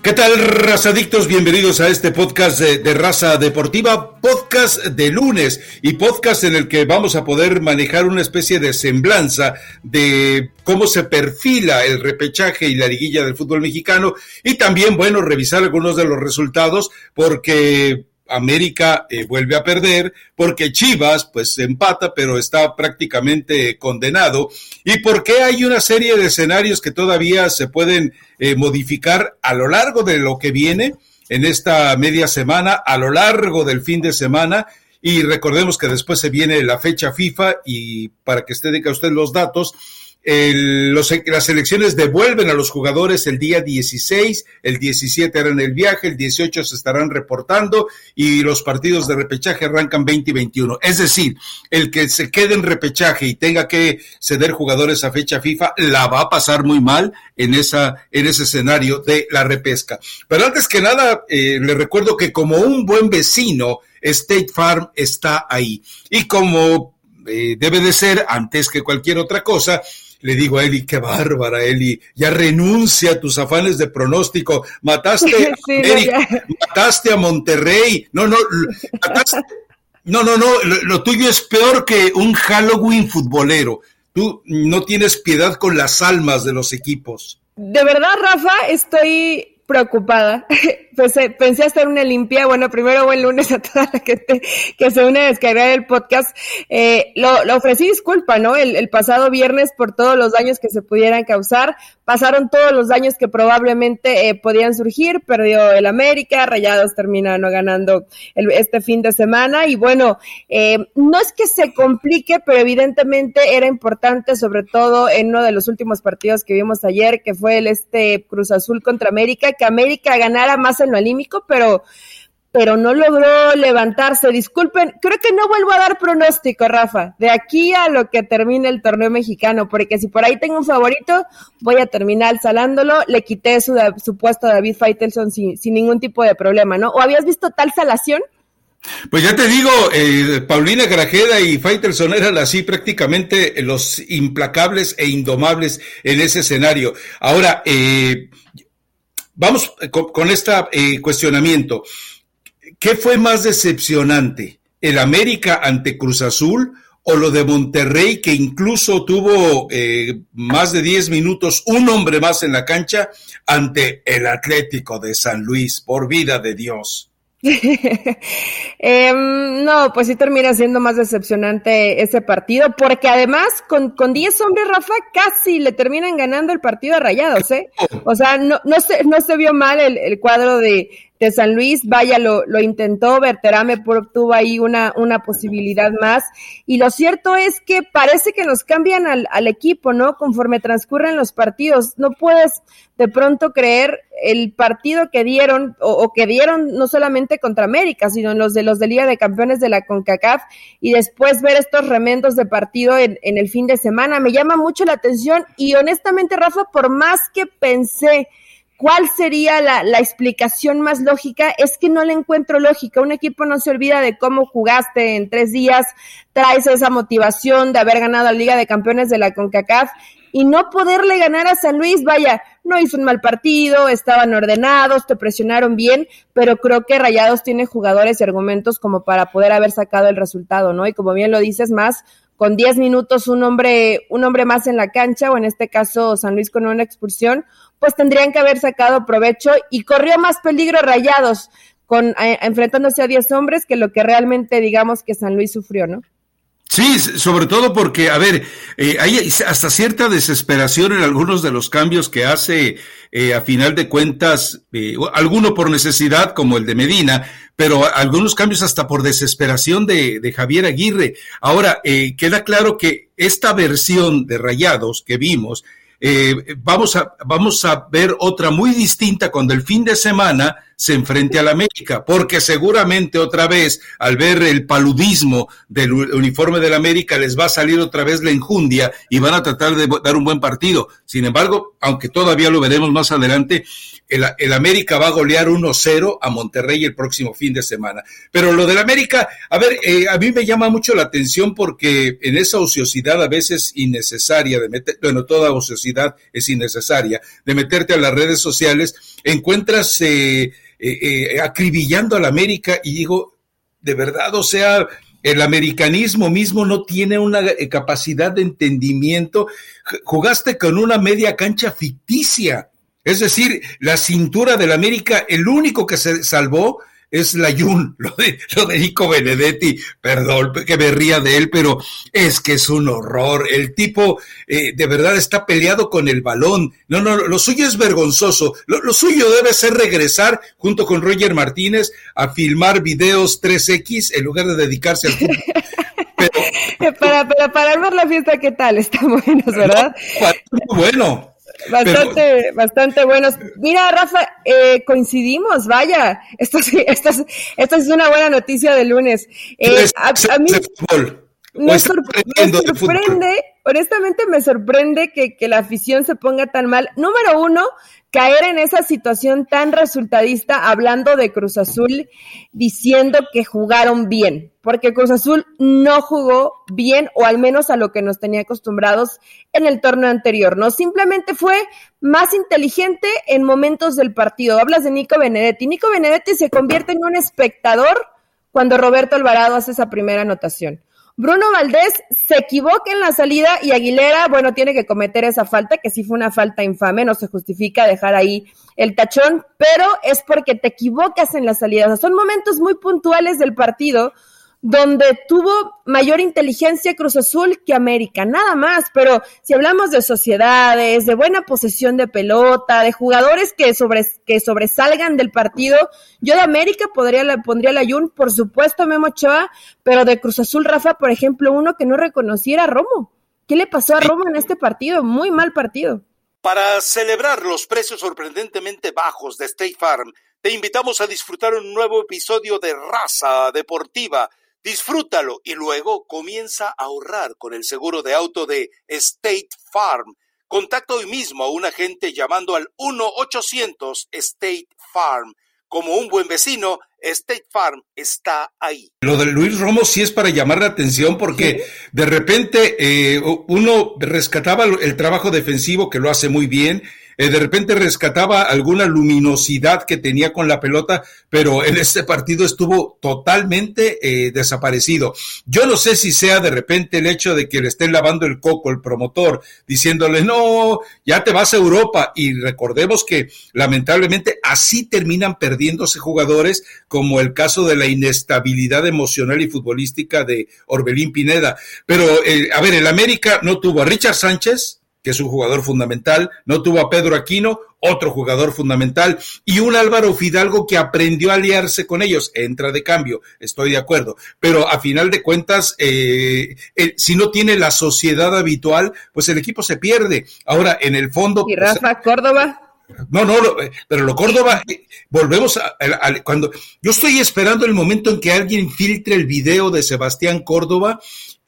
¿Qué tal, razadictos? Bienvenidos a este podcast de, Raza Deportiva, podcast de lunes y podcast en el que vamos a poder manejar una especie de semblanza de cómo se perfila el repechaje y la liguilla del fútbol mexicano y también, bueno, revisar algunos de los resultados porque América eh, vuelve a perder, porque Chivas pues empata, pero está prácticamente condenado, y porque hay una serie de escenarios que todavía se pueden eh, modificar a lo largo de lo que viene en esta media semana, a lo largo del fin de semana, y recordemos que después se viene la fecha FIFA y para que usted diga usted los datos, las elecciones devuelven a los jugadores el día 16, el 17 harán el viaje, el 18 se estarán reportando y los partidos de repechaje arrancan 20 y 21. Es decir, el que se quede en repechaje y tenga que ceder jugadores a fecha FIFA la va a pasar muy mal en, esa, en ese escenario de la repesca. Pero antes que nada, eh, le recuerdo que como un buen vecino, State Farm está ahí. Y como eh, debe de ser, antes que cualquier otra cosa, le digo a Eli, qué bárbara, Eli, ya renuncia a tus afanes de pronóstico, mataste a mataste a Monterrey, no, no, no, no, no, lo, tuyo es peor que un Halloween futbolero. Tú no tienes piedad con las almas de los equipos. De verdad, Rafa, estoy preocupada. Pensé, pensé hacer una limpia. Bueno, primero buen lunes a toda la gente que se une a descargar el podcast. Eh, lo, lo, ofrecí disculpa, ¿no? El, pasado viernes por todos los daños que se pudieran causar. Pasaron todos los daños que probablemente eh, podían surgir. Perdió el América, Rayados termina no ganando el, este fin de semana. Y bueno, eh, no es que se complique, pero evidentemente era importante, sobre todo en uno de los últimos partidos que vimos ayer, que fue el este Cruz Azul contra América, que América ganara más en lo alímico, pero pero no logró levantarse. Disculpen, creo que no vuelvo a dar pronóstico, Rafa, de aquí a lo que termine el torneo mexicano, porque si por ahí tengo un favorito, voy a terminar salándolo. Le quité su, su puesto a David Faitelson sin, sin ningún tipo de problema, ¿no? ¿O habías visto tal salación? Pues ya te digo, eh, Paulina Grajeda y Faitelson eran así prácticamente los implacables e indomables en ese escenario. Ahora, eh, Vamos eh, con, este cuestionamiento. ¿Qué fue más decepcionante? ¿El América ante Cruz Azul o lo de Monterrey que incluso tuvo eh, más de 10 minutos, un hombre más en la cancha ante el Atlético de San Luis, por vida de Dios? Em, no, pues sí termina siendo más decepcionante ese partido, porque además con, con 10 hombres, Rafa, casi le terminan ganando el partido a Rayados, ¿eh? O sea, no, no, se, no se vio mal el, el cuadro de, de San Luis, vaya, lo, lo intentó, Berterame tuvo ahí una, una posibilidad más. Y lo cierto es que parece que nos cambian al, al equipo, ¿no? Conforme transcurren los partidos. No puedes de pronto creer el partido que dieron, o, o, que dieron no solamente contra América, sino en los de los de Liga de Campeones de la CONCACAF, y después ver estos remendos de partido en, en el fin de semana. Me llama mucho la atención y honestamente, Rafa, por más que pensé ¿Cuál sería la, explicación más lógica? Es que no le encuentro lógica. Un equipo no se olvida de cómo jugaste en tres días, traes esa motivación de haber ganado la Liga de Campeones de la CONCACAF y no poderle ganar a San Luis, vaya, no hizo un mal partido, estaban ordenados, te presionaron bien, pero creo que Rayados tiene jugadores y argumentos como para poder haber sacado el resultado, ¿no? Y como bien lo dices, más con 10 minutos un hombre, un hombre más en la cancha, o en este caso San Luis con una expulsión, pues tendrían que haber sacado provecho y corrió más peligro rayados con eh, enfrentándose a 10 hombres que lo que realmente digamos que San Luis sufrió, ¿no? Sí, sobre todo porque, a ver, eh, hay hasta cierta desesperación en algunos de los cambios que hace, eh, a final de cuentas, eh, alguno por necesidad, como el de Medina, pero algunos cambios hasta por desesperación de, de Javier Aguirre. Ahora, eh, queda claro que esta versión de Rayados que vimos, vamos, a, vamos a ver otra muy distinta cuando el fin de semana se enfrente al América, porque seguramente otra vez, al ver el paludismo del uniforme del América, les va a salir otra vez la enjundia y van a tratar de dar un buen partido. Sin embargo, aunque todavía lo veremos más adelante, el, América va a golear 1-0 a Monterrey el próximo fin de semana. Pero lo del América, a ver, eh, a mí me llama mucho la atención porque en esa ociosidad a veces innecesaria de meter, bueno, toda ociosidad es innecesaria, de meterte a las redes sociales, encuentras eh, eh, acribillando al América y digo, de verdad, o sea, el americanismo mismo no tiene una capacidad de entendimiento. Jugaste con una media cancha ficticia. Es decir, la cintura del América, el único que se salvó es la Jun, lo de, lo de Nico Benedetti, perdón que me ría de él, pero es que es un horror. El tipo eh, de verdad está peleado con el balón. No, no, lo suyo es vergonzoso. Lo, suyo debe ser regresar junto con Roger Martínez a filmar videos 3X en lugar de dedicarse al fútbol. para, para, la fiesta, ¿qué tal? Está bueno, ¿verdad? Muy bueno. Bastante, bastante buenos. Mira, Rafa, eh, coincidimos, vaya. Esto, sí, esto, es, esto es una buena noticia de lunes. Eh, a, mí me, sorprende, honestamente me sorprende que, la afición se ponga tan mal. Número uno, caer en esa situación tan resultadista hablando de Cruz Azul, diciendo que jugaron bien, porque Cruz Azul no jugó bien o al menos a lo que nos tenía acostumbrados en el torneo anterior, ¿no? Simplemente fue más inteligente en momentos del partido. Hablas de Nico Benedetti. Nico Benedetti se convierte en un espectador cuando Roberto Alvarado hace esa primera anotación. Bruno Valdés se equivoca en la salida y Aguilera, bueno, tiene que cometer esa falta, que sí fue una falta infame, no se justifica dejar ahí el tachón, pero es porque te equivocas en la salida. O sea, son momentos muy puntuales del partido donde tuvo mayor inteligencia Cruz Azul que América, nada más, pero si hablamos de sociedades, de buena posesión de pelota, de jugadores que, sobre, que sobresalgan del partido, yo de América podría, pondría la Jun, por supuesto Memo Ochoa, pero de Cruz Azul, Rafa, por ejemplo, uno que no reconociera a Romo. ¿Qué le pasó a Romo en este partido? Muy mal partido. Para celebrar los precios sorprendentemente bajos de State Farm, te invitamos a disfrutar un nuevo episodio de Raza Deportiva Disfrútalo y luego comienza a ahorrar con el seguro de auto de State Farm. Contacta hoy mismo a un agente llamando al 1-800 State Farm. Como un buen vecino, State Farm está ahí. Lo de Luis Romo sí es para llamar la atención porque de repente eh, uno rescataba el trabajo defensivo que lo hace muy bien eh, de repente rescataba alguna luminosidad que tenía con la pelota, pero en este partido estuvo totalmente eh, desaparecido. Yo no sé si sea de repente el hecho de que le estén lavando el coco el promotor, diciéndole, no, ya te vas a Europa. Y recordemos que lamentablemente así terminan perdiéndose jugadores, como el caso de la inestabilidad emocional y futbolística de Orbelín Pineda. Pero, eh, a ver, el América no tuvo a Richard Sánchez, que es un jugador fundamental, no tuvo a Pedro Aquino, otro jugador fundamental, y un Álvaro Fidalgo que aprendió a aliarse con ellos, entra de cambio, estoy de acuerdo, pero a final de cuentas, eh, eh, si no tiene la sociedad habitual, pues el equipo se pierde. Ahora, en el fondo... ¿Y pues, Rafa Córdoba? No, no, pero lo Córdoba, volvemos a, cuando yo estoy esperando el momento en que alguien filtre el video de Sebastián Córdoba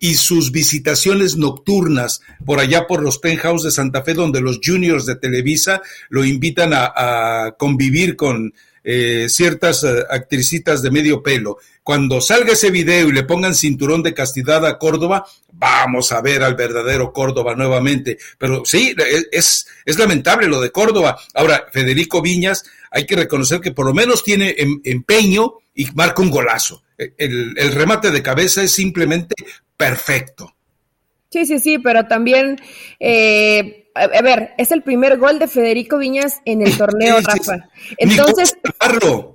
y sus visitaciones nocturnas por allá por los penthouse de Santa Fe, donde los juniors de Televisa lo invitan a, convivir con eh, ciertas eh, actricitas de medio pelo. Cuando salga ese video y le pongan cinturón de castidad a Córdoba, vamos a ver al verdadero Córdoba nuevamente. Pero sí, es, es lamentable lo de Córdoba. Ahora, Federico Viñas, hay que reconocer que por lo menos tiene em, empeño y marca un golazo. El, el, remate de cabeza es simplemente perfecto. Sí, sí, sí, pero también, eh, a, ver, es el primer gol de Federico Viñas en el torneo, Rafa. Entonces,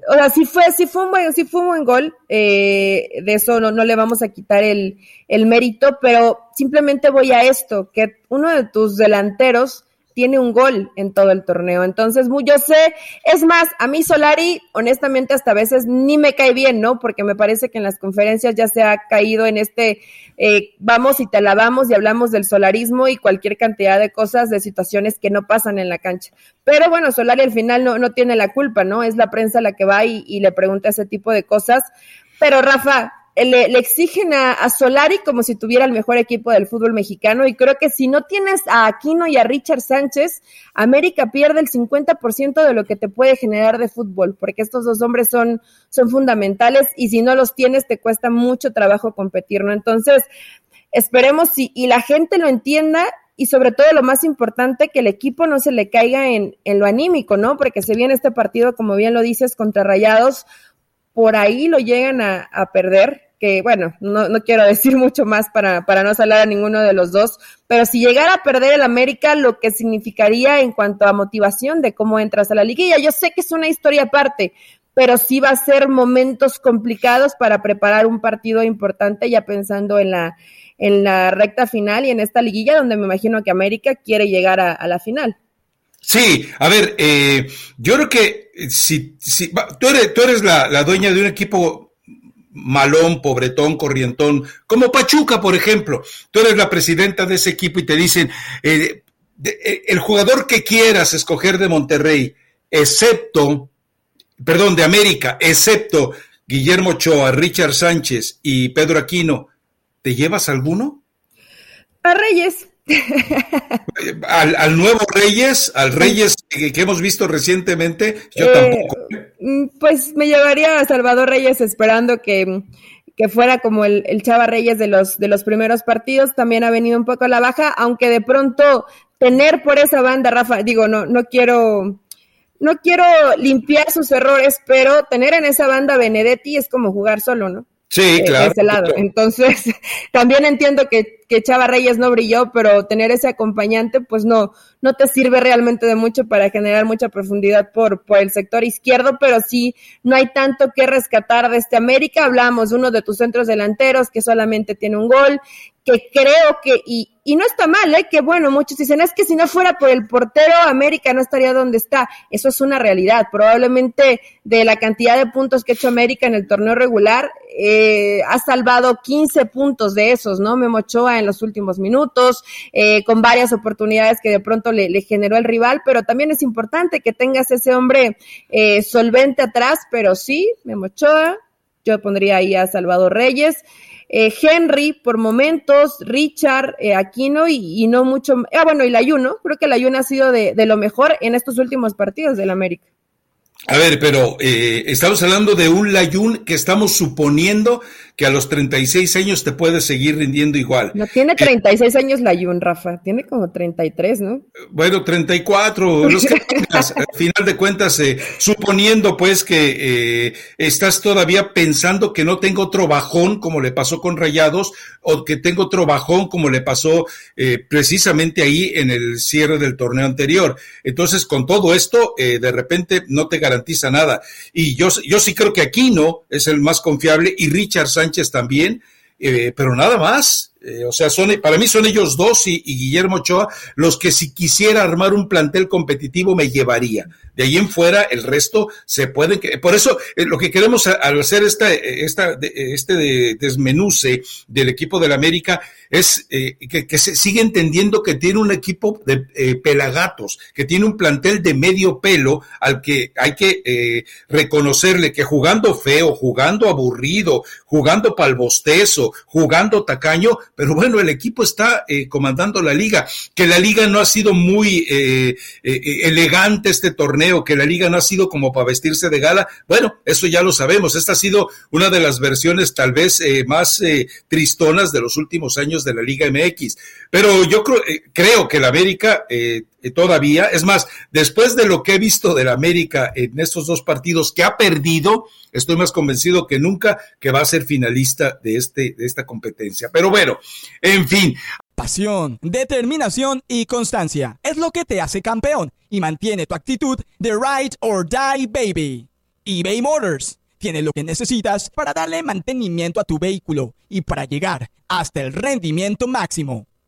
o sea, sí fue, sí fue un buen, sí fue un buen gol, eh, de eso no, no le vamos a quitar el, el mérito, pero simplemente voy a esto, que uno de tus delanteros tiene un gol en todo el torneo. Entonces, yo sé, es más, a mí Solari, honestamente, hasta a veces ni me cae bien, ¿no? Porque me parece que en las conferencias ya se ha caído en este, eh, vamos y te lavamos y hablamos del solarismo y cualquier cantidad de cosas, de situaciones que no pasan en la cancha. Pero bueno, Solari al final no, no tiene la culpa, ¿no? Es la prensa la que va y, y le pregunta ese tipo de cosas. Pero Rafa, le, exigen a, Solari como si tuviera el mejor equipo del fútbol mexicano y creo que si no tienes a Aquino y a Richard Sánchez, América pierde el 50% de lo que te puede generar de fútbol, porque estos dos hombres son, son fundamentales y si no los tienes te cuesta mucho trabajo competir, ¿no? Entonces, esperemos si, y la gente lo entienda y sobre todo lo más importante, que el equipo no se le caiga en, en lo anímico, ¿no? Porque se viene este partido, como bien lo dices, contra Rayados, por ahí lo llegan a, a perder, que bueno, no, no quiero decir mucho más para, para no salar a ninguno de los dos, pero si llegara a perder el América, lo que significaría en cuanto a motivación de cómo entras a la liguilla, yo sé que es una historia aparte, pero sí va a ser momentos complicados para preparar un partido importante ya pensando en la, en la recta final y en esta liguilla donde me imagino que América quiere llegar a, la final. Sí, a ver, eh, yo creo que si, si tú eres, tú eres la, la dueña de un equipo malón, pobretón, corrientón, como Pachuca, por ejemplo. Tú eres la presidenta de ese equipo y te dicen, eh, eh, el jugador que quieras escoger de Monterrey, excepto, perdón, de América, excepto Guillermo Ochoa, Richard Sánchez y Pedro Aquino, ¿te llevas alguno? A Reyes. al, nuevo Reyes, al Reyes que, hemos visto recientemente, yo eh, tampoco. Mm, pues me llevaría a Salvador Reyes esperando que, fuera como el, el, Chava Reyes de los, de los primeros partidos. También ha venido un poco a la baja, aunque de pronto tener por esa banda, Rafa, digo, no, no quiero, no quiero limpiar sus errores, pero tener en esa banda Benedetti es como jugar solo, ¿no? Sí, eh, claro. ese lado. Entonces, también entiendo que, que, Chava Reyes no brilló, pero tener ese acompañante, pues no, no te sirve realmente de mucho para generar mucha profundidad por, por el sector izquierdo, pero sí, no hay tanto que rescatar de este América. Hablamos uno de tus centros delanteros que solamente tiene un gol, que creo que, y, y no está mal, ¿eh? que bueno, muchos dicen, es que si no fuera por el portero, América no estaría donde está. Eso es una realidad. Probablemente de la cantidad de puntos que ha hecho América en el torneo regular, eh, ha salvado 15 puntos de esos, ¿no? Memo En los últimos minutos, eh, con varias oportunidades que de pronto le, generó el rival, pero también es importante que tengas ese hombre eh, solvente atrás, pero sí, Memo Ochoa, yo pondría ahí a Salvador Reyes. Eh, Henry por momentos, Richard, Aquino y, no mucho. Ah, bueno, y la Ayuno. Creo que la Ayuno ha sido de, de, lo mejor en estos últimos partidos del América. A ver, pero eh, estamos hablando de un Layun que estamos suponiendo que a los 36 años te puede seguir rindiendo igual. No tiene 36 eh, años Layun, Rafa, tiene como 33, ¿no? Bueno, 34, los que al final de cuentas, eh, suponiendo pues que estás todavía pensando que no tengo otro bajón como le pasó con Rayados o que tengo otro bajón como le pasó precisamente ahí en el cierre del torneo anterior. Entonces, con todo esto, de repente no te garantiza nada. Y yo, yo sí creo que Aquino es el más confiable y Richard Sánchez también, eh, pero nada más. Eh, o sea, son, para mí son ellos dos y, Guillermo Ochoa los que si quisiera armar un plantel competitivo me llevaría. De ahí en fuera, el resto se pueden. Por eso, eh, lo que queremos al hacer esta, esta, este desmenuce del equipo del América es eh, que, se sigue entendiendo que tiene un equipo de eh, pelagatos, que tiene un plantel de medio pelo al que hay que eh, reconocerle que jugando feo, jugando aburrido, jugando palbostezo, jugando tacaño, pero bueno, el equipo está comandando la liga, que la liga no ha sido muy elegante este torneo, que la liga no ha sido como para vestirse de gala, bueno, eso ya lo sabemos, esta ha sido una de las versiones tal vez más tristonas de los últimos años de la Liga MX. Pero yo creo, eh, creo que la América eh, todavía, es más, después de lo que he visto de la América en estos dos partidos que ha perdido, estoy más convencido que nunca que va a ser finalista de, este, de esta competencia. Pero bueno, en fin. Pasión, determinación y constancia es lo que te hace campeón y mantiene tu actitud de ride or die baby. eBay Motors tiene lo que necesitas para darle mantenimiento a tu vehículo y para llegar hasta el rendimiento máximo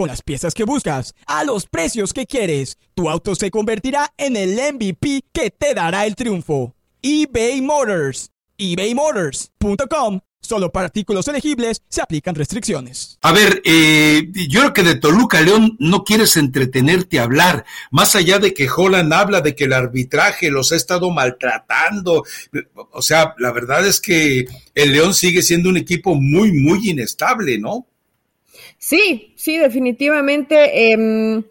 Con las piezas que buscas, a los precios que quieres, tu auto se convertirá en el MVP que te dará el triunfo. eBay Motors. ebaymotors.com Solo para artículos elegibles se aplican restricciones. A ver, eh, yo creo que de Toluca León no quieres entretenerte a hablar, más allá de que Holland habla de que el arbitraje los ha estado maltratando. O sea, la verdad es que el León sigue siendo un equipo muy, muy inestable, ¿no? Sí, sí, definitivamente. Eh,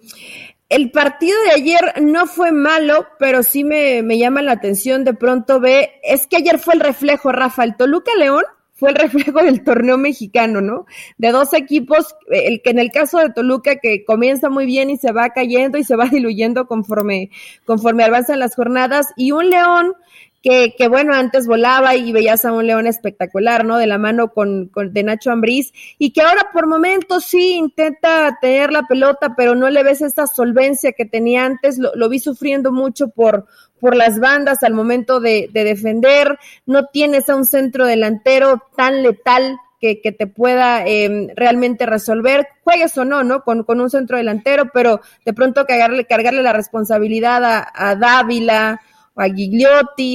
el partido de ayer no fue malo, pero sí me, me llama la atención de pronto ve, es que ayer fue el reflejo, Rafa, el Toluca León fue el reflejo del torneo mexicano, ¿no? De dos equipos, el que en el caso de Toluca que comienza muy bien y se va cayendo y se va diluyendo conforme, conforme avanzan las jornadas, y un León que, que, bueno, antes volaba y veías a un León espectacular, ¿no? De la mano con, con, de Nacho Ambriz, y que ahora por momentos sí intenta tener la pelota, pero no le ves esa solvencia que tenía antes, lo, lo vi sufriendo mucho por, por las bandas al momento de, de, defender, no tienes a un centro delantero tan letal que, que te pueda eh, realmente resolver, juegues o no, ¿no? Con, con, un centro delantero, pero de pronto cargarle, cargarle la responsabilidad a, a Dávila, a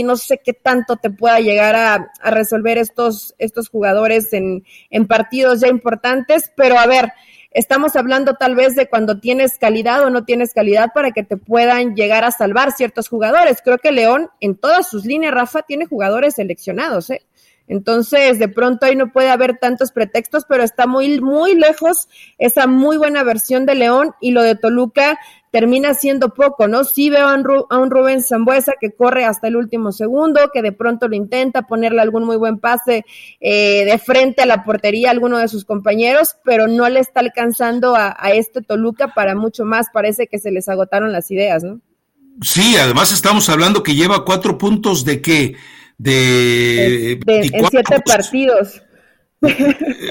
no sé qué tanto te pueda llegar a, a resolver estos, estos jugadores en, en partidos ya importantes, pero a ver, estamos hablando tal vez de cuando tienes calidad o no tienes calidad para que te puedan llegar a salvar ciertos jugadores. Creo que León en todas sus líneas, Rafa, tiene jugadores seleccionados, ¿eh? Entonces, de pronto ahí no puede haber tantos pretextos, pero está muy, muy lejos esa muy buena versión de León y lo de Toluca termina siendo poco, ¿no? Sí veo a un, Ru a un Rubén Zambuesa que corre hasta el último segundo, que de pronto lo intenta ponerle algún muy buen pase eh, de frente a la portería a alguno de sus compañeros, pero no le está alcanzando a, a este Toluca para mucho más. Parece que se les agotaron las ideas, ¿no? Sí, además estamos hablando que lleva cuatro puntos de qué de, de en siete partidos.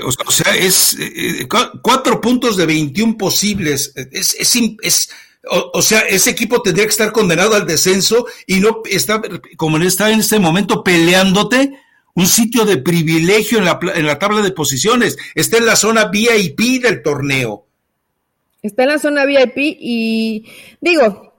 O sea, es eh, cuatro puntos de 21 posibles. Es, es, es o, o, sea, ese equipo tendría que estar condenado al descenso y no está, como está en este momento, peleándote un sitio de privilegio en la, en la tabla de posiciones. Está en la zona VIP del torneo. Está en la zona VIP y digo,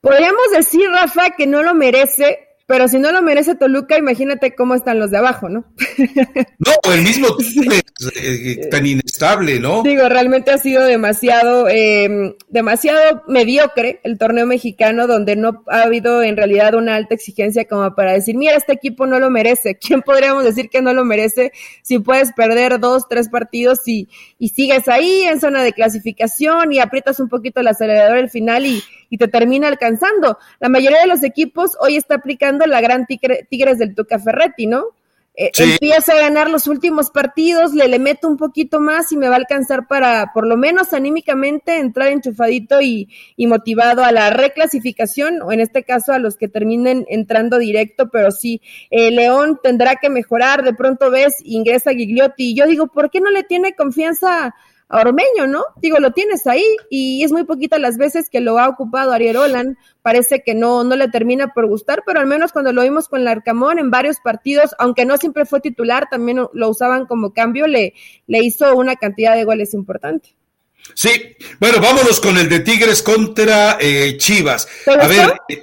podríamos decir, Rafa, que no lo merece, pero si no lo merece Toluca, imagínate cómo están los de abajo, ¿no? No, el mismo es eh, tan inestable, ¿no? Digo, realmente ha sido demasiado, eh, demasiado mediocre el torneo mexicano, donde no ha habido en realidad una alta exigencia como para decir, mira, este equipo no lo merece. ¿Quién podríamos decir que no lo merece si puedes perder dos, tres partidos y, y sigues ahí en zona de clasificación y aprietas un poquito el acelerador al final y, y te termina alcanzando? La mayoría de los equipos hoy está aplicando la gran tigre, Tigres del Tuca Ferretti, ¿no? Eh, sí. A ganar los últimos partidos, le, le meto un poquito más y me va a alcanzar para, por lo menos anímicamente, entrar enchufadito y, y motivado a la reclasificación, o en este caso a los que terminen entrando directo, pero sí, eh, León tendrá que mejorar, de pronto ves, ingresa Gigliotti, y yo digo, ¿por qué no le tiene confianza a Ormeño, ¿no? Digo, lo tienes ahí y es muy poquita las veces que lo ha ocupado Ariel Olan, parece que no, no le termina por gustar, pero al menos cuando lo vimos con Larcamón en varios partidos, aunque no siempre fue titular, también lo usaban como cambio, le, le hizo una cantidad de goles importante. Sí, bueno, vámonos con el de Tigres contra eh, Chivas. A ver, eh,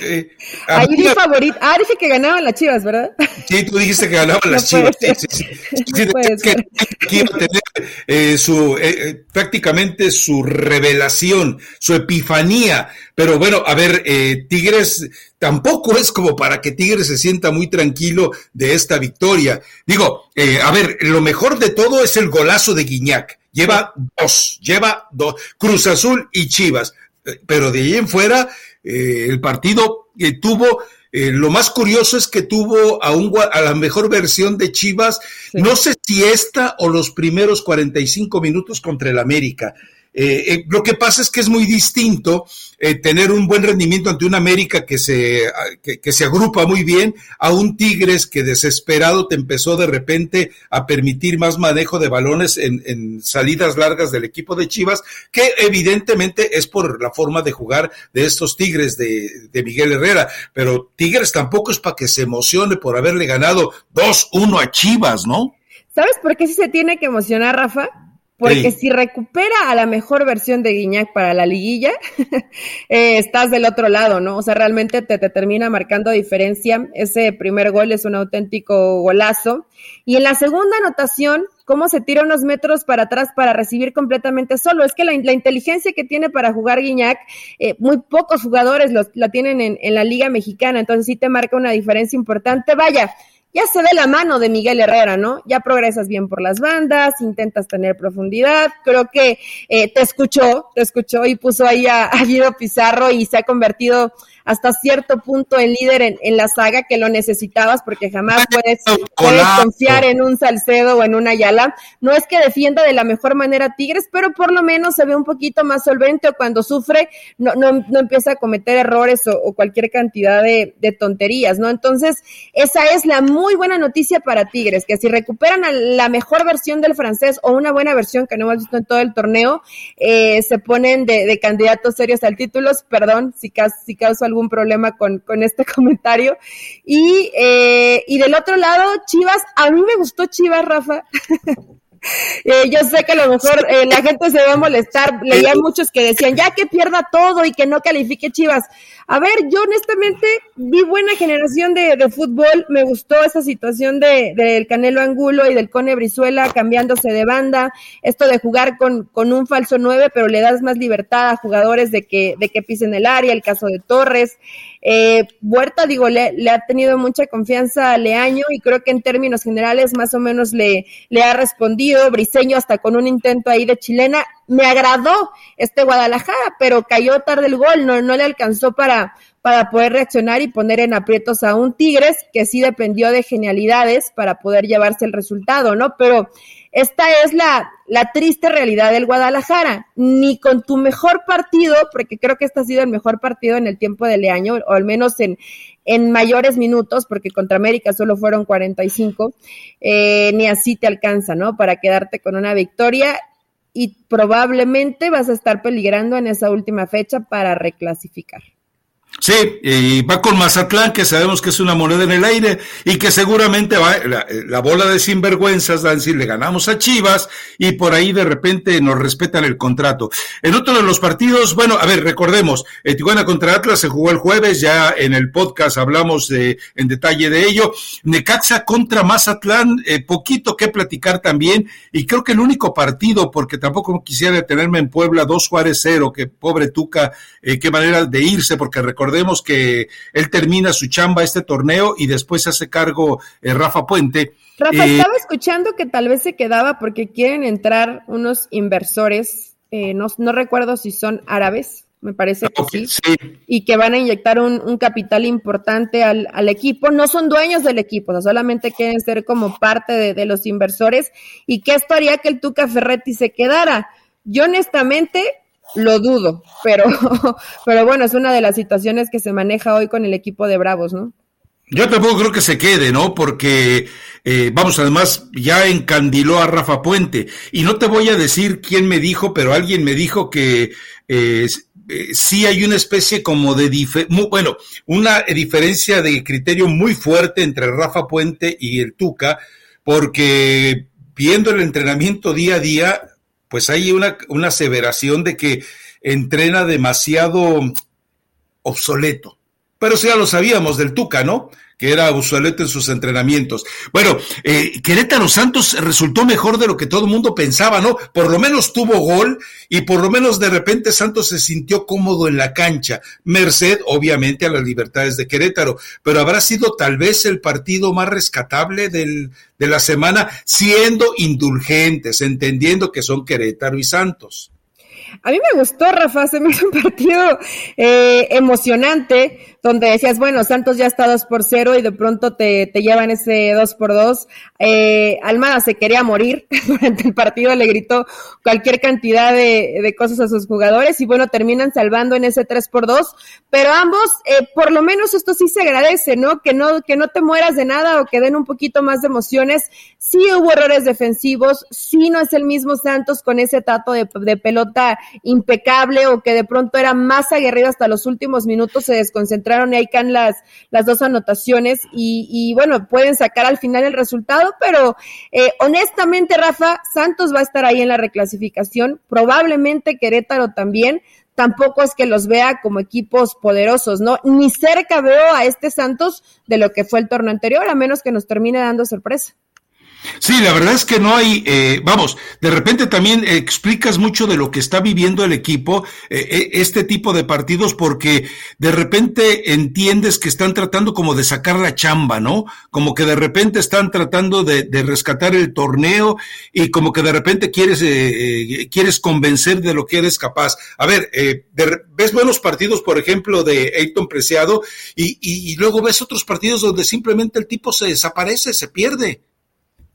eh, Ahí mi favorito. Ah, dije que ganaban las chivas, ¿verdad? Sí, tú dijiste que ganaban las no chivas. Sí, sí, sí. sí no que, que, iba a tener eh, su, eh, prácticamente su revelación, su epifanía. Pero bueno, a ver, Tigres tampoco es como para que Tigres se sienta muy tranquilo de esta victoria. Digo, a ver, lo mejor de todo es el golazo de Guiñac. Lleva dos, lleva dos. Cruz Azul y Chivas. Pero de ahí en fuera eh, el partido eh, tuvo, eh, lo más curioso es que tuvo a, un, a la mejor versión de Chivas, sí. no sé si esta o los primeros 45 minutos contra el América. Eh, eh, lo que pasa es que es muy distinto eh, tener un buen rendimiento ante un América que se, que, se agrupa muy bien a un Tigres que desesperado te empezó de repente a permitir más manejo de balones en, en salidas largas del equipo de Chivas, que evidentemente es por la forma de jugar de estos Tigres de, de Miguel Herrera. Pero Tigres tampoco es para que se emocione por haberle ganado 2-1 a Chivas, ¿no? ¿Sabes por qué sí se tiene que emocionar, Rafa? Porque si recupera a la mejor versión de Guiñac para la liguilla, eh, estás del otro lado, ¿no? O sea, realmente te, te, termina marcando diferencia. Ese primer gol es un auténtico golazo. Y en la segunda anotación, cómo se tira unos metros para atrás para recibir completamente solo. Es que la, inteligencia que tiene para jugar Guiñac, eh, muy pocos jugadores la tienen en, en la Liga Mexicana, entonces sí te marca una diferencia importante. Vaya, ya se ve la mano de Miguel Herrera, ¿no? Ya progresas bien por las bandas, intentas tener profundidad, creo que eh, te escuchó, te escuchó y puso ahí a, a Pizarro y se ha convertido hasta cierto punto el líder en, la saga que lo necesitabas porque jamás puedes, confiar en un Salcedo o en una Ayala. No es que defienda de la mejor manera Tigres, pero por lo menos se ve un poquito más solvente o cuando sufre no, no, no empieza a cometer errores o, cualquier cantidad de, tonterías, ¿no? Entonces, esa es la muy buena noticia para Tigres, que si recuperan a la mejor versión del francés o una buena versión que no hemos visto en todo el torneo, eh, se ponen de, candidatos serios al título. Perdón si, si causa algún problema con, con este comentario. Y, eh, y del otro lado, Chivas, a mí me gustó Chivas, Rafa. Eh, yo sé que a lo mejor eh, la gente se va a molestar. Leía muchos que decían ya que pierda todo y que no califique Chivas. A ver, yo honestamente vi buena generación de, de fútbol. Me gustó esa situación de, del Canelo Angulo y del Cone Brizuela cambiándose de banda. Esto de jugar con, con un falso nueve, pero le das más libertad a jugadores de que, de que pisen el área. El caso de Torres. Eh, Huerta, digo, le, le, ha tenido mucha confianza a Leaño y creo que en términos generales más o menos le, le ha respondido. Briseño hasta con un intento ahí de chilena. Me agradó este Guadalajara, pero cayó tarde el gol, no, le alcanzó para, para poder reaccionar y poner en aprietos a un Tigres que sí dependió de genialidades para poder llevarse el resultado, ¿no? Pero esta es la, la triste realidad del Guadalajara. Ni con tu mejor partido, porque creo que este ha sido el mejor partido en el tiempo de año, o al menos en, en mayores minutos, porque contra América solo fueron 45, eh, ni así te alcanza, ¿no? Para quedarte con una victoria y probablemente vas a estar peligrando en esa última fecha para reclasificar. Sí, y va con Mazatlán, que sabemos que es una moneda en el aire y que seguramente va la, bola de sinvergüenzas, Dancy, le ganamos a Chivas y por ahí de repente nos respetan el contrato. En otro de los partidos, bueno, a ver, recordemos, eh, Tijuana contra Atlas se jugó el jueves, ya en el podcast hablamos de, en detalle de ello. Necaxa contra Mazatlán, eh, poquito que platicar también y creo que el único partido, porque tampoco quisiera detenerme en Puebla, dos Juárez cero, que pobre Tuca, eh, qué manera de irse, porque Recordemos que él termina su chamba este torneo y después se hace cargo eh, Rafa Puente. Rafa, eh, estaba escuchando que tal vez se quedaba porque quieren entrar unos inversores, eh, no, no, recuerdo si son árabes, me parece que sí, y que van a inyectar un, capital importante al, al, equipo. No son dueños del equipo, solamente quieren ser como parte de, de los inversores y que esto haría que el Tuca Ferretti se quedara. Yo honestamente lo dudo, pero, pero bueno, es una de las situaciones que se maneja hoy con el equipo de Bravos, ¿no? Yo tampoco creo que se quede, ¿no? Porque, eh, vamos, además ya encandiló a Rafa Puente. Y no te voy a decir quién me dijo, pero alguien me dijo que eh, eh sí hay una especie como de, bueno, una diferencia de criterio muy fuerte entre Rafa Puente y el Tuca, porque viendo el entrenamiento día a día, pues hay una, una aseveración de que entrena demasiado obsoleto. Pero sí ya lo sabíamos del Tuca, ¿no? Que era obsoleto en sus entrenamientos. Bueno, eh, Querétaro Santos resultó mejor de lo que todo el mundo pensaba, ¿no? Por lo menos tuvo gol y por lo menos de repente Santos se sintió cómodo en la cancha, merced obviamente a las libertades de Querétaro, pero habrá sido tal vez el partido más rescatable de la semana, siendo indulgentes, entendiendo que son Querétaro y Santos. A mí me gustó, Rafa, se me hizo un partido eh, emocionante, donde decías, bueno, Santos ya está 2 por 0 y de pronto te, te llevan ese 2 por 2. Eh, Almada se quería morir durante el partido, le gritó cualquier cantidad de, de, cosas a sus jugadores y bueno, terminan salvando en ese 3 por 2. Pero ambos, eh, por lo menos esto sí se agradece, ¿no? Que, ¿no? que no te mueras de nada o que den un poquito más de emociones. Sí hubo errores defensivos, sí no es el mismo Santos con ese tato de, de pelota impecable o que de pronto era más aguerrido hasta los últimos minutos, se desconcentró y ahí caen las, las dos anotaciones y, y bueno, pueden sacar al final el resultado, pero eh, honestamente, Rafa, Santos va a estar ahí en la reclasificación, probablemente Querétaro también, tampoco es que los vea como equipos poderosos, ¿no? Ni cerca veo a este Santos de lo que fue el torneo anterior, a menos que nos termine dando sorpresa. Sí, la verdad es que no hay, eh, vamos, de repente también explicas mucho de lo que está viviendo el equipo, eh, eh, este tipo de partidos, porque de repente entiendes que están tratando como de sacar la chamba, ¿no? Como que de repente están tratando de, de rescatar el torneo y como que de repente quieres, eh, quieres convencer de lo que eres capaz. A ver, ves buenos partidos, por ejemplo, de Ayton Preciado y luego ves otros partidos donde simplemente el tipo se desaparece, se pierde.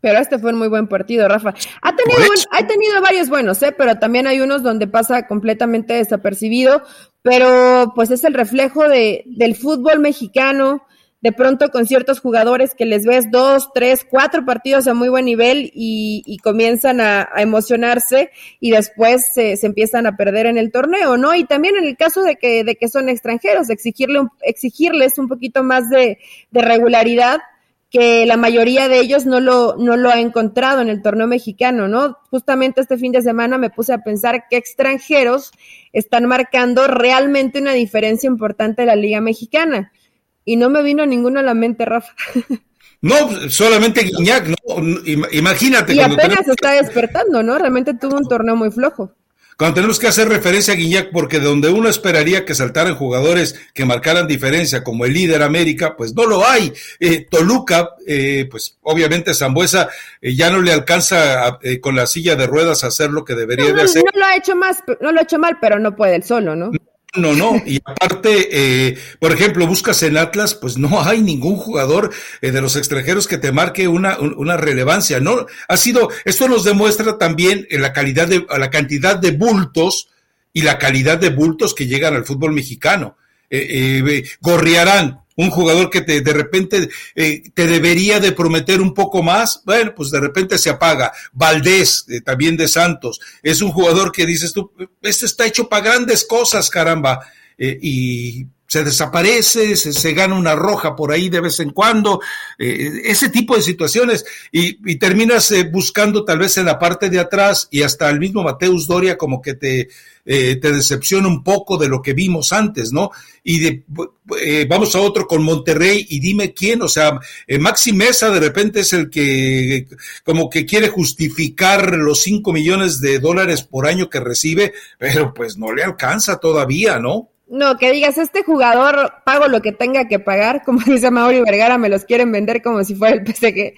Pero este fue un muy buen partido, Rafa. Ha tenido, ha tenido varios buenos, ¿eh? pero también hay unos donde pasa completamente desapercibido, pero pues es el reflejo de, del fútbol mexicano, de pronto con ciertos jugadores que les ves dos, tres, cuatro partidos a muy buen nivel y, y comienzan a, a, emocionarse y después se, se, empiezan a perder en el torneo, ¿no? Y también en el caso de que, de que son extranjeros, exigirle, exigirles un poquito más de, de regularidad que la mayoría de ellos no lo, no lo ha encontrado en el torneo mexicano, ¿no? Justamente este fin de semana me puse a pensar qué extranjeros están marcando realmente una diferencia importante de la Liga Mexicana. Y no me vino ninguno a la mente, Rafa. No, solamente Guiñac, no, imagínate. Y apenas tenemos... está despertando, ¿no? Realmente tuvo un torneo muy flojo cuando tenemos que hacer referencia a Guiñac, porque de donde uno esperaría que saltaran jugadores que marcaran diferencia, como el líder América, pues no lo hay. Eh, Toluca, eh, pues obviamente Zambuesa eh, ya no le alcanza a, eh, con la silla de ruedas a hacer lo que debería no, de hacer. No lo ha hecho más, no lo ha hecho mal, pero no puede el solo, ¿no? No, no, y aparte, eh, por ejemplo, buscas en Atlas, pues no hay ningún jugador eh, de los extranjeros que te marque una, relevancia, ¿no? Ha sido, esto nos demuestra también la calidad de, la cantidad de bultos y la calidad de bultos que llegan al fútbol mexicano. Eh, eh, Gorriarán, un jugador que te, de repente eh, te debería de prometer un poco más, bueno, pues de repente se apaga. Valdés, eh, también de Santos, es un jugador que dices tú, este está hecho para grandes cosas, caramba, eh, y se desaparece, se, se, gana una roja por ahí de vez en cuando, eh, ese tipo de situaciones, y, terminas eh, buscando tal vez en la parte de atrás y hasta el mismo Mateus Doria como que te, eh, te decepciona un poco de lo que vimos antes, ¿no? Y eh, vamos a otro con Monterrey y dime quién, o sea, Maxi Mesa de repente es el que como que quiere justificar los 5 millones de dólares por año que recibe, pero pues no le alcanza todavía, ¿no? No, que digas, este jugador pago lo que tenga que pagar, como dice Mauri Vergara, me los quieren vender como si fuera el PSG,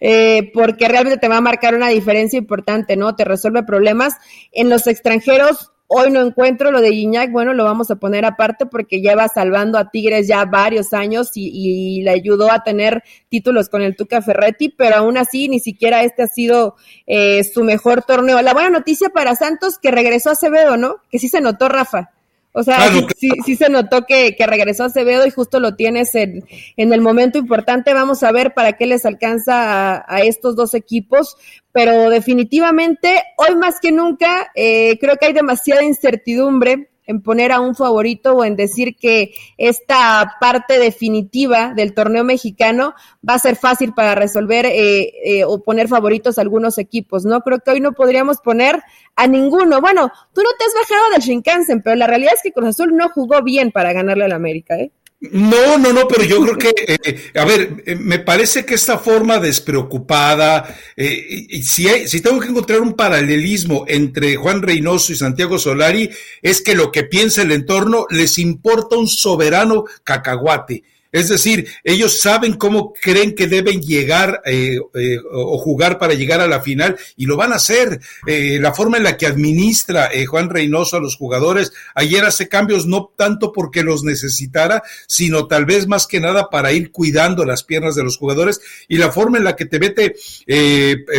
eh, porque realmente te va a marcar una diferencia importante, ¿no? Te resuelve problemas. En los extranjeros, hoy no encuentro lo de Guiñac, bueno, lo vamos a poner aparte porque lleva salvando a Tigres ya varios años y, y le ayudó a tener títulos con el Tuca Ferretti, pero aún así ni siquiera este ha sido eh, su mejor torneo. La buena noticia para Santos que regresó a Acevedo, ¿no? Que sí se notó, Rafa. O sea, claro, sí, sí, sí, se notó que, que, regresó Acevedo y justo lo tienes en, en, el momento importante. Vamos a ver para qué les alcanza a, a estos dos equipos, pero definitivamente hoy más que nunca eh, creo que hay demasiada incertidumbre en poner a un favorito o en decir que esta parte definitiva del torneo mexicano va a ser fácil para resolver eh, eh, o poner favoritos a algunos equipos, ¿no? Creo que hoy no podríamos poner a ninguno. Bueno, tú no te has bajado del Shinkansen, pero la realidad es que Cruz Azul no jugó bien para ganarle al América, ¿eh? No, no, no, pero yo creo que, eh, a ver, eh, me parece que esta forma despreocupada, eh, si, hay, si tengo que encontrar un paralelismo entre Juan Reynoso y Santiago Solari, es que lo que piensa el entorno les importa un soberano cacahuate. Es decir, ellos saben cómo creen que deben llegar eh, eh, o jugar para llegar a la final y lo van a hacer. Eh, la forma en la que administra Juan Reynoso a los jugadores, ayer hace cambios no tanto porque los necesitara, sino tal vez más que nada para ir cuidando las piernas de los jugadores y la forma en la que te mete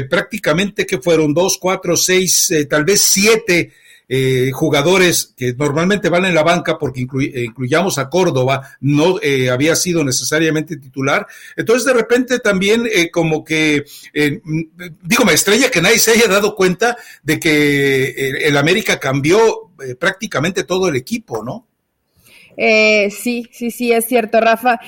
prácticamente que fueron dos, cuatro, seis, tal vez siete eh, jugadores que normalmente van en la banca porque eh, incluyamos a Córdoba, no eh, había sido necesariamente titular. Entonces de repente también como que, digo, me estrella que nadie se haya dado cuenta de que el América cambió prácticamente todo el equipo, ¿no? sí, sí, sí, es cierto, Rafa.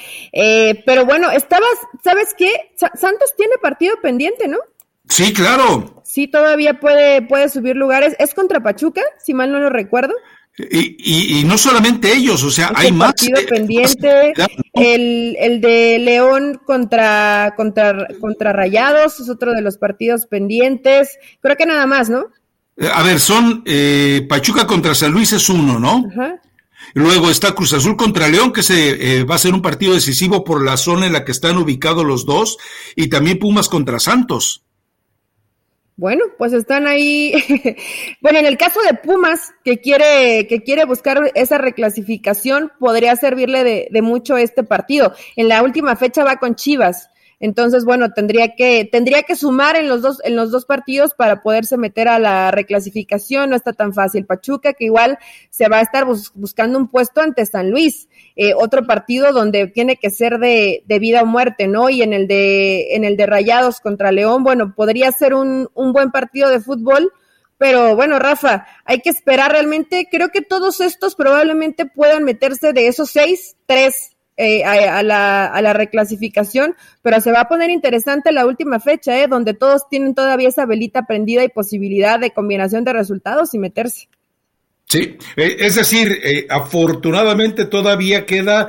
pero bueno, estabas, ¿sabes qué? Santos tiene partido pendiente, ¿no? Sí, claro. Sí, todavía puede, puede subir lugares. Es contra Pachuca, si mal no lo recuerdo. Y, y, no solamente ellos, o sea, hay más. Partido pendiente, el, el, de León contra, contra, contra Rayados es otro de los partidos pendientes. Creo que nada más, ¿no? Eh, a ver, son eh, Pachuca contra San Luis es uno, ¿no? Ajá. Luego está Cruz Azul contra León, que se, eh, va a ser un partido decisivo por la zona en la que están ubicados los dos, y también Pumas contra Santos. Bueno, pues están ahí. bueno, en el caso de Pumas, que quiere, que quiere buscar esa reclasificación, podría servirle de, de mucho este partido. En la última fecha va con Chivas. Entonces, bueno, tendría que, tendría que sumar en los dos, en los dos partidos para poderse meter a la reclasificación. No está tan fácil. Pachuca, que igual se va a estar buscando un puesto ante San Luis. Eh, otro partido donde tiene que ser de, de, vida o muerte, ¿no? Y en el de, en el de Rayados contra León, bueno, podría ser un, un buen partido de fútbol. Pero bueno, Rafa, hay que esperar realmente. Creo que todos estos probablemente puedan meterse de esos seis, tres eh, a, la, a la reclasificación, pero se va a poner interesante la última fecha, ¿eh? donde todos tienen todavía esa velita prendida y posibilidad de combinación de resultados y meterse. Sí, eh, es decir, eh, afortunadamente todavía queda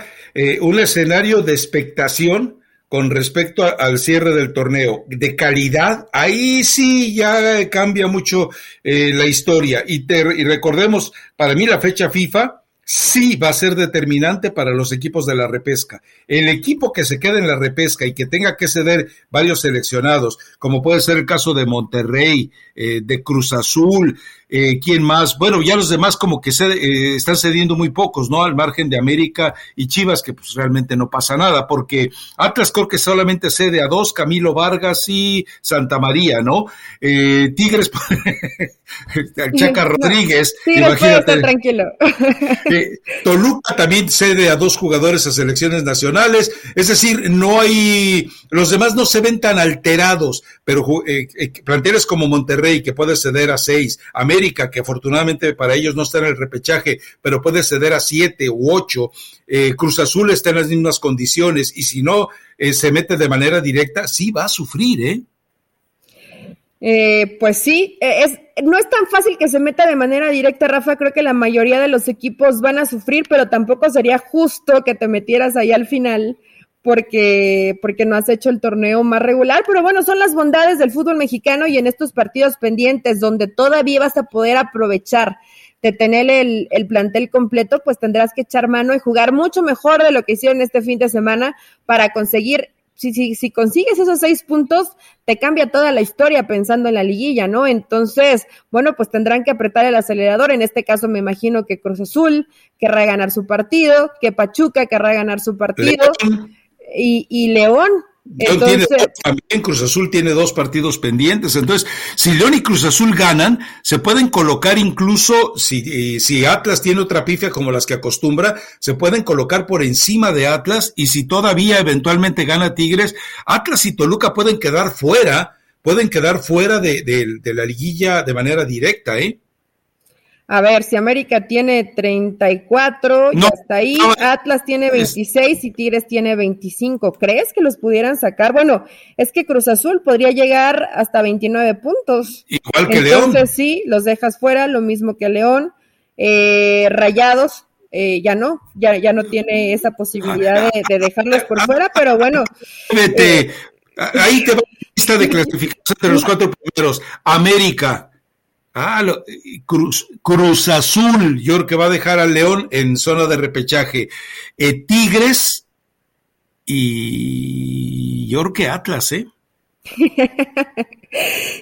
un escenario de expectación con respecto al cierre del torneo. De calidad, ahí sí ya cambia mucho la historia. Y, y recordemos, para mí la fecha FIFA sí va a ser determinante para los equipos de la repesca. El equipo que se quede en la repesca y que tenga que ceder varios seleccionados, como puede ser el caso de Monterrey, eh, de Cruz Azul, eh, ¿quién más? Bueno, ya los demás como que se, eh, están cediendo muy pocos, ¿no? Al margen de América y Chivas, que pues realmente no pasa nada, porque Atlas creo que solamente cede a dos, Camilo Vargas y Santa María, ¿no? Eh, Tigres, Chaca Rodríguez, imagínate. tranquilo. Toluca también cede a dos jugadores a selecciones nacionales, es decir, no hay, los demás no se ven tan alterados, pero planteles como Monterrey, que puede ceder a seis, América, que afortunadamente para ellos no está en el repechaje, pero puede ceder a siete u ocho. Eh, Cruz Azul está en las mismas condiciones y si no eh, se mete de manera directa, sí va a sufrir, ¿eh? Eh, pues sí, es, no es tan fácil que se meta de manera directa, Rafa. Creo que la mayoría de los equipos van a sufrir, pero tampoco sería justo que te metieras ahí al final porque, porque no has hecho el torneo más regular, pero bueno, son las bondades del fútbol mexicano y en estos partidos pendientes donde todavía vas a poder aprovechar de tener el, el, plantel completo, pues tendrás que echar mano y jugar mucho mejor de lo que hicieron este fin de semana para conseguir, si, si, si consigues esos seis puntos, te cambia toda la historia pensando en la liguilla, ¿no? Entonces, bueno, pues tendrán que apretar el acelerador. En este caso, me imagino que Cruz Azul querrá ganar su partido, que Pachuca querrá ganar su partido y, León. Entonces, también Cruz Azul tiene dos partidos pendientes. Entonces, si León y Cruz Azul ganan, se pueden colocar incluso, si, eh, si Atlas tiene otra pifia como las que acostumbra, se pueden colocar por encima de Atlas. Y si todavía eventualmente gana Tigres, Atlas y Toluca pueden quedar fuera, pueden quedar fuera de, de la liguilla de manera directa, ¿eh? A ver, si América tiene 34 y hasta ahí, Atlas tiene 26 y Tigres tiene 25. ¿Crees que los pudieran sacar? Bueno, es que Cruz Azul podría llegar hasta 29 puntos. Igual que León. Entonces sí, los dejas fuera, lo mismo que León. Eh, rayados, eh, ya no, ya, ya no tiene esa posibilidad de, dejarlos por fuera, pero bueno. Eh, ahí te va la lista de clasificación de los cuatro primeros. América, Ah, Cruz, Cruz, Azul, yo creo que va a dejar al León en zona de repechaje. Eh, Tigres, Y yo creo que Atlas, ¿eh?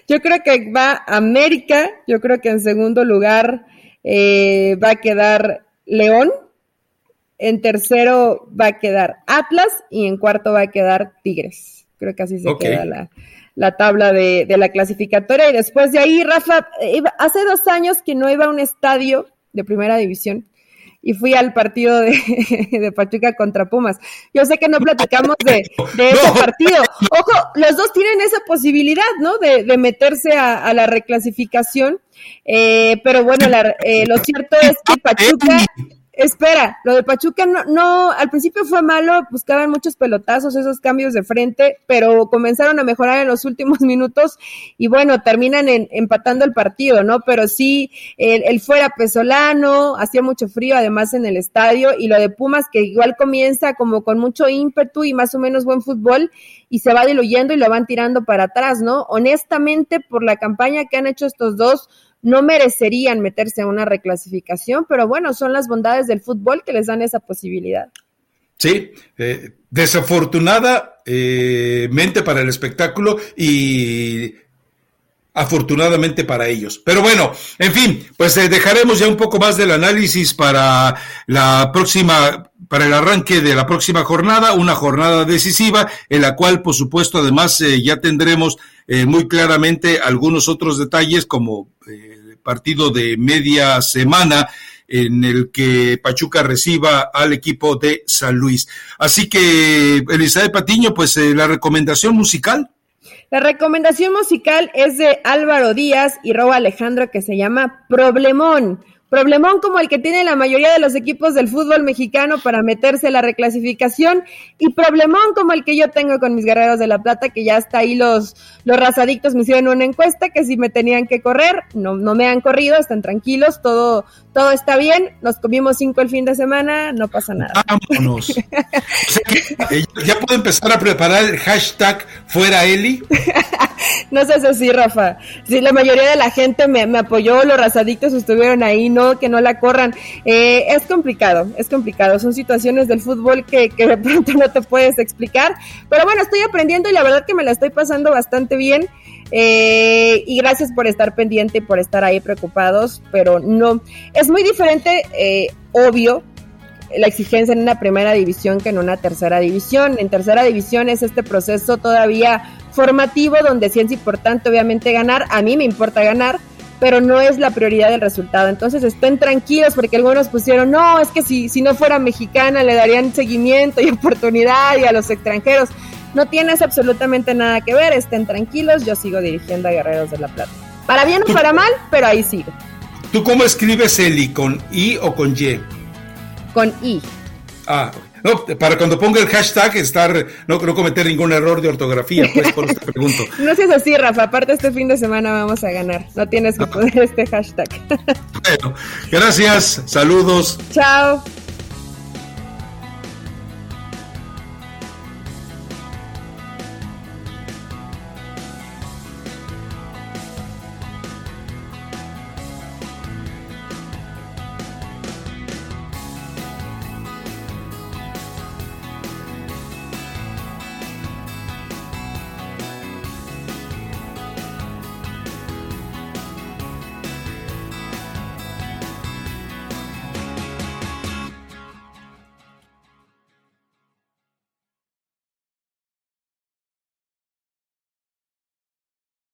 yo creo que va América, yo creo que en segundo lugar eh, va a quedar León, en tercero va a quedar Atlas y en cuarto va a quedar Tigres. Creo que así se queda la, tabla de, la clasificatoria. Y después de ahí, Rafa, hace dos años que no iba a un estadio de primera división y fui al partido de, Pachuca contra Pumas. Yo sé que no platicamos de, ese partido. Ojo, los dos tienen esa posibilidad, ¿no? De, meterse a, la reclasificación. Eh, pero bueno, eh, lo cierto es que Pachuca Espera, lo de Pachuca no, no, al principio fue malo, buscaban muchos pelotazos, esos cambios de frente, pero comenzaron a mejorar en los últimos minutos y bueno, terminan empatando el partido, ¿no? Pero sí, el, fuera pesolano, hacía mucho frío además en el estadio y lo de Pumas que igual comienza como con mucho ímpetu y más o menos buen fútbol y se va diluyendo y lo van tirando para atrás, ¿no? Honestamente, por la campaña que han hecho estos dos, no merecerían meterse a una reclasificación, pero bueno, son las bondades del fútbol que les dan esa posibilidad. Sí, eh, desafortunadamente para el espectáculo y afortunadamente para ellos. Pero bueno, en fin, pues eh, dejaremos ya un poco más del análisis para la próxima, para el arranque de la próxima jornada, una jornada decisiva en la cual, por supuesto, además eh, ya tendremos muy claramente algunos otros detalles como partido de media semana en el que Pachuca reciba al equipo de San Luis. Así que, Elizabeth Patiño, pues eh, la recomendación musical. La recomendación musical es de Álvaro Díaz y Robo Alejandro que se llama Problemón. Problemón como el que tiene la mayoría de los equipos del fútbol mexicano para meterse a la reclasificación y problemón como el que yo tengo con mis guerreros de la plata, que ya está ahí los, los razadictos me hicieron una encuesta que si me tenían que correr, no, no me han corrido, están tranquilos, todo, todo está bien, nos comimos cinco el fin de semana, no pasa nada. Vámonos. Eh, ya puedo empezar a preparar el hashtag fuera Eli. no sé así, Rafa. Si la mayoría de la gente me, me apoyó, los razadictos estuvieron ahí, no, que no la corran. Eh, es complicado, es complicado. Son situaciones del fútbol que, que de pronto no te puedes explicar. Pero bueno, estoy aprendiendo y la verdad que me la estoy pasando bastante bien. Eh, y gracias por estar pendiente y por estar ahí preocupados, pero no, es muy diferente, eh, obvio, la exigencia en una primera división que en una tercera división. En tercera división es este proceso todavía formativo donde sí es importante obviamente ganar, a mí me importa ganar, pero no es la prioridad del resultado. Entonces estén tranquilos porque algunos pusieron, no, es que si, si no fuera mexicana le darían seguimiento y oportunidad y a los extranjeros. No tienes absolutamente nada que ver, estén tranquilos, yo sigo dirigiendo a Guerreros de la Plata. Para bien o para mal, pero ahí sigo. ¿Tú cómo escribes Eli? ¿Con I o con Y? Con I. Ah, no, para cuando ponga el hashtag, estar, no, no cometer ningún error de ortografía, pues por eso te pregunto. No seas así, Rafa. Aparte, este fin de semana vamos a ganar. No tienes que poner este hashtag. bueno, gracias. Saludos. Chao.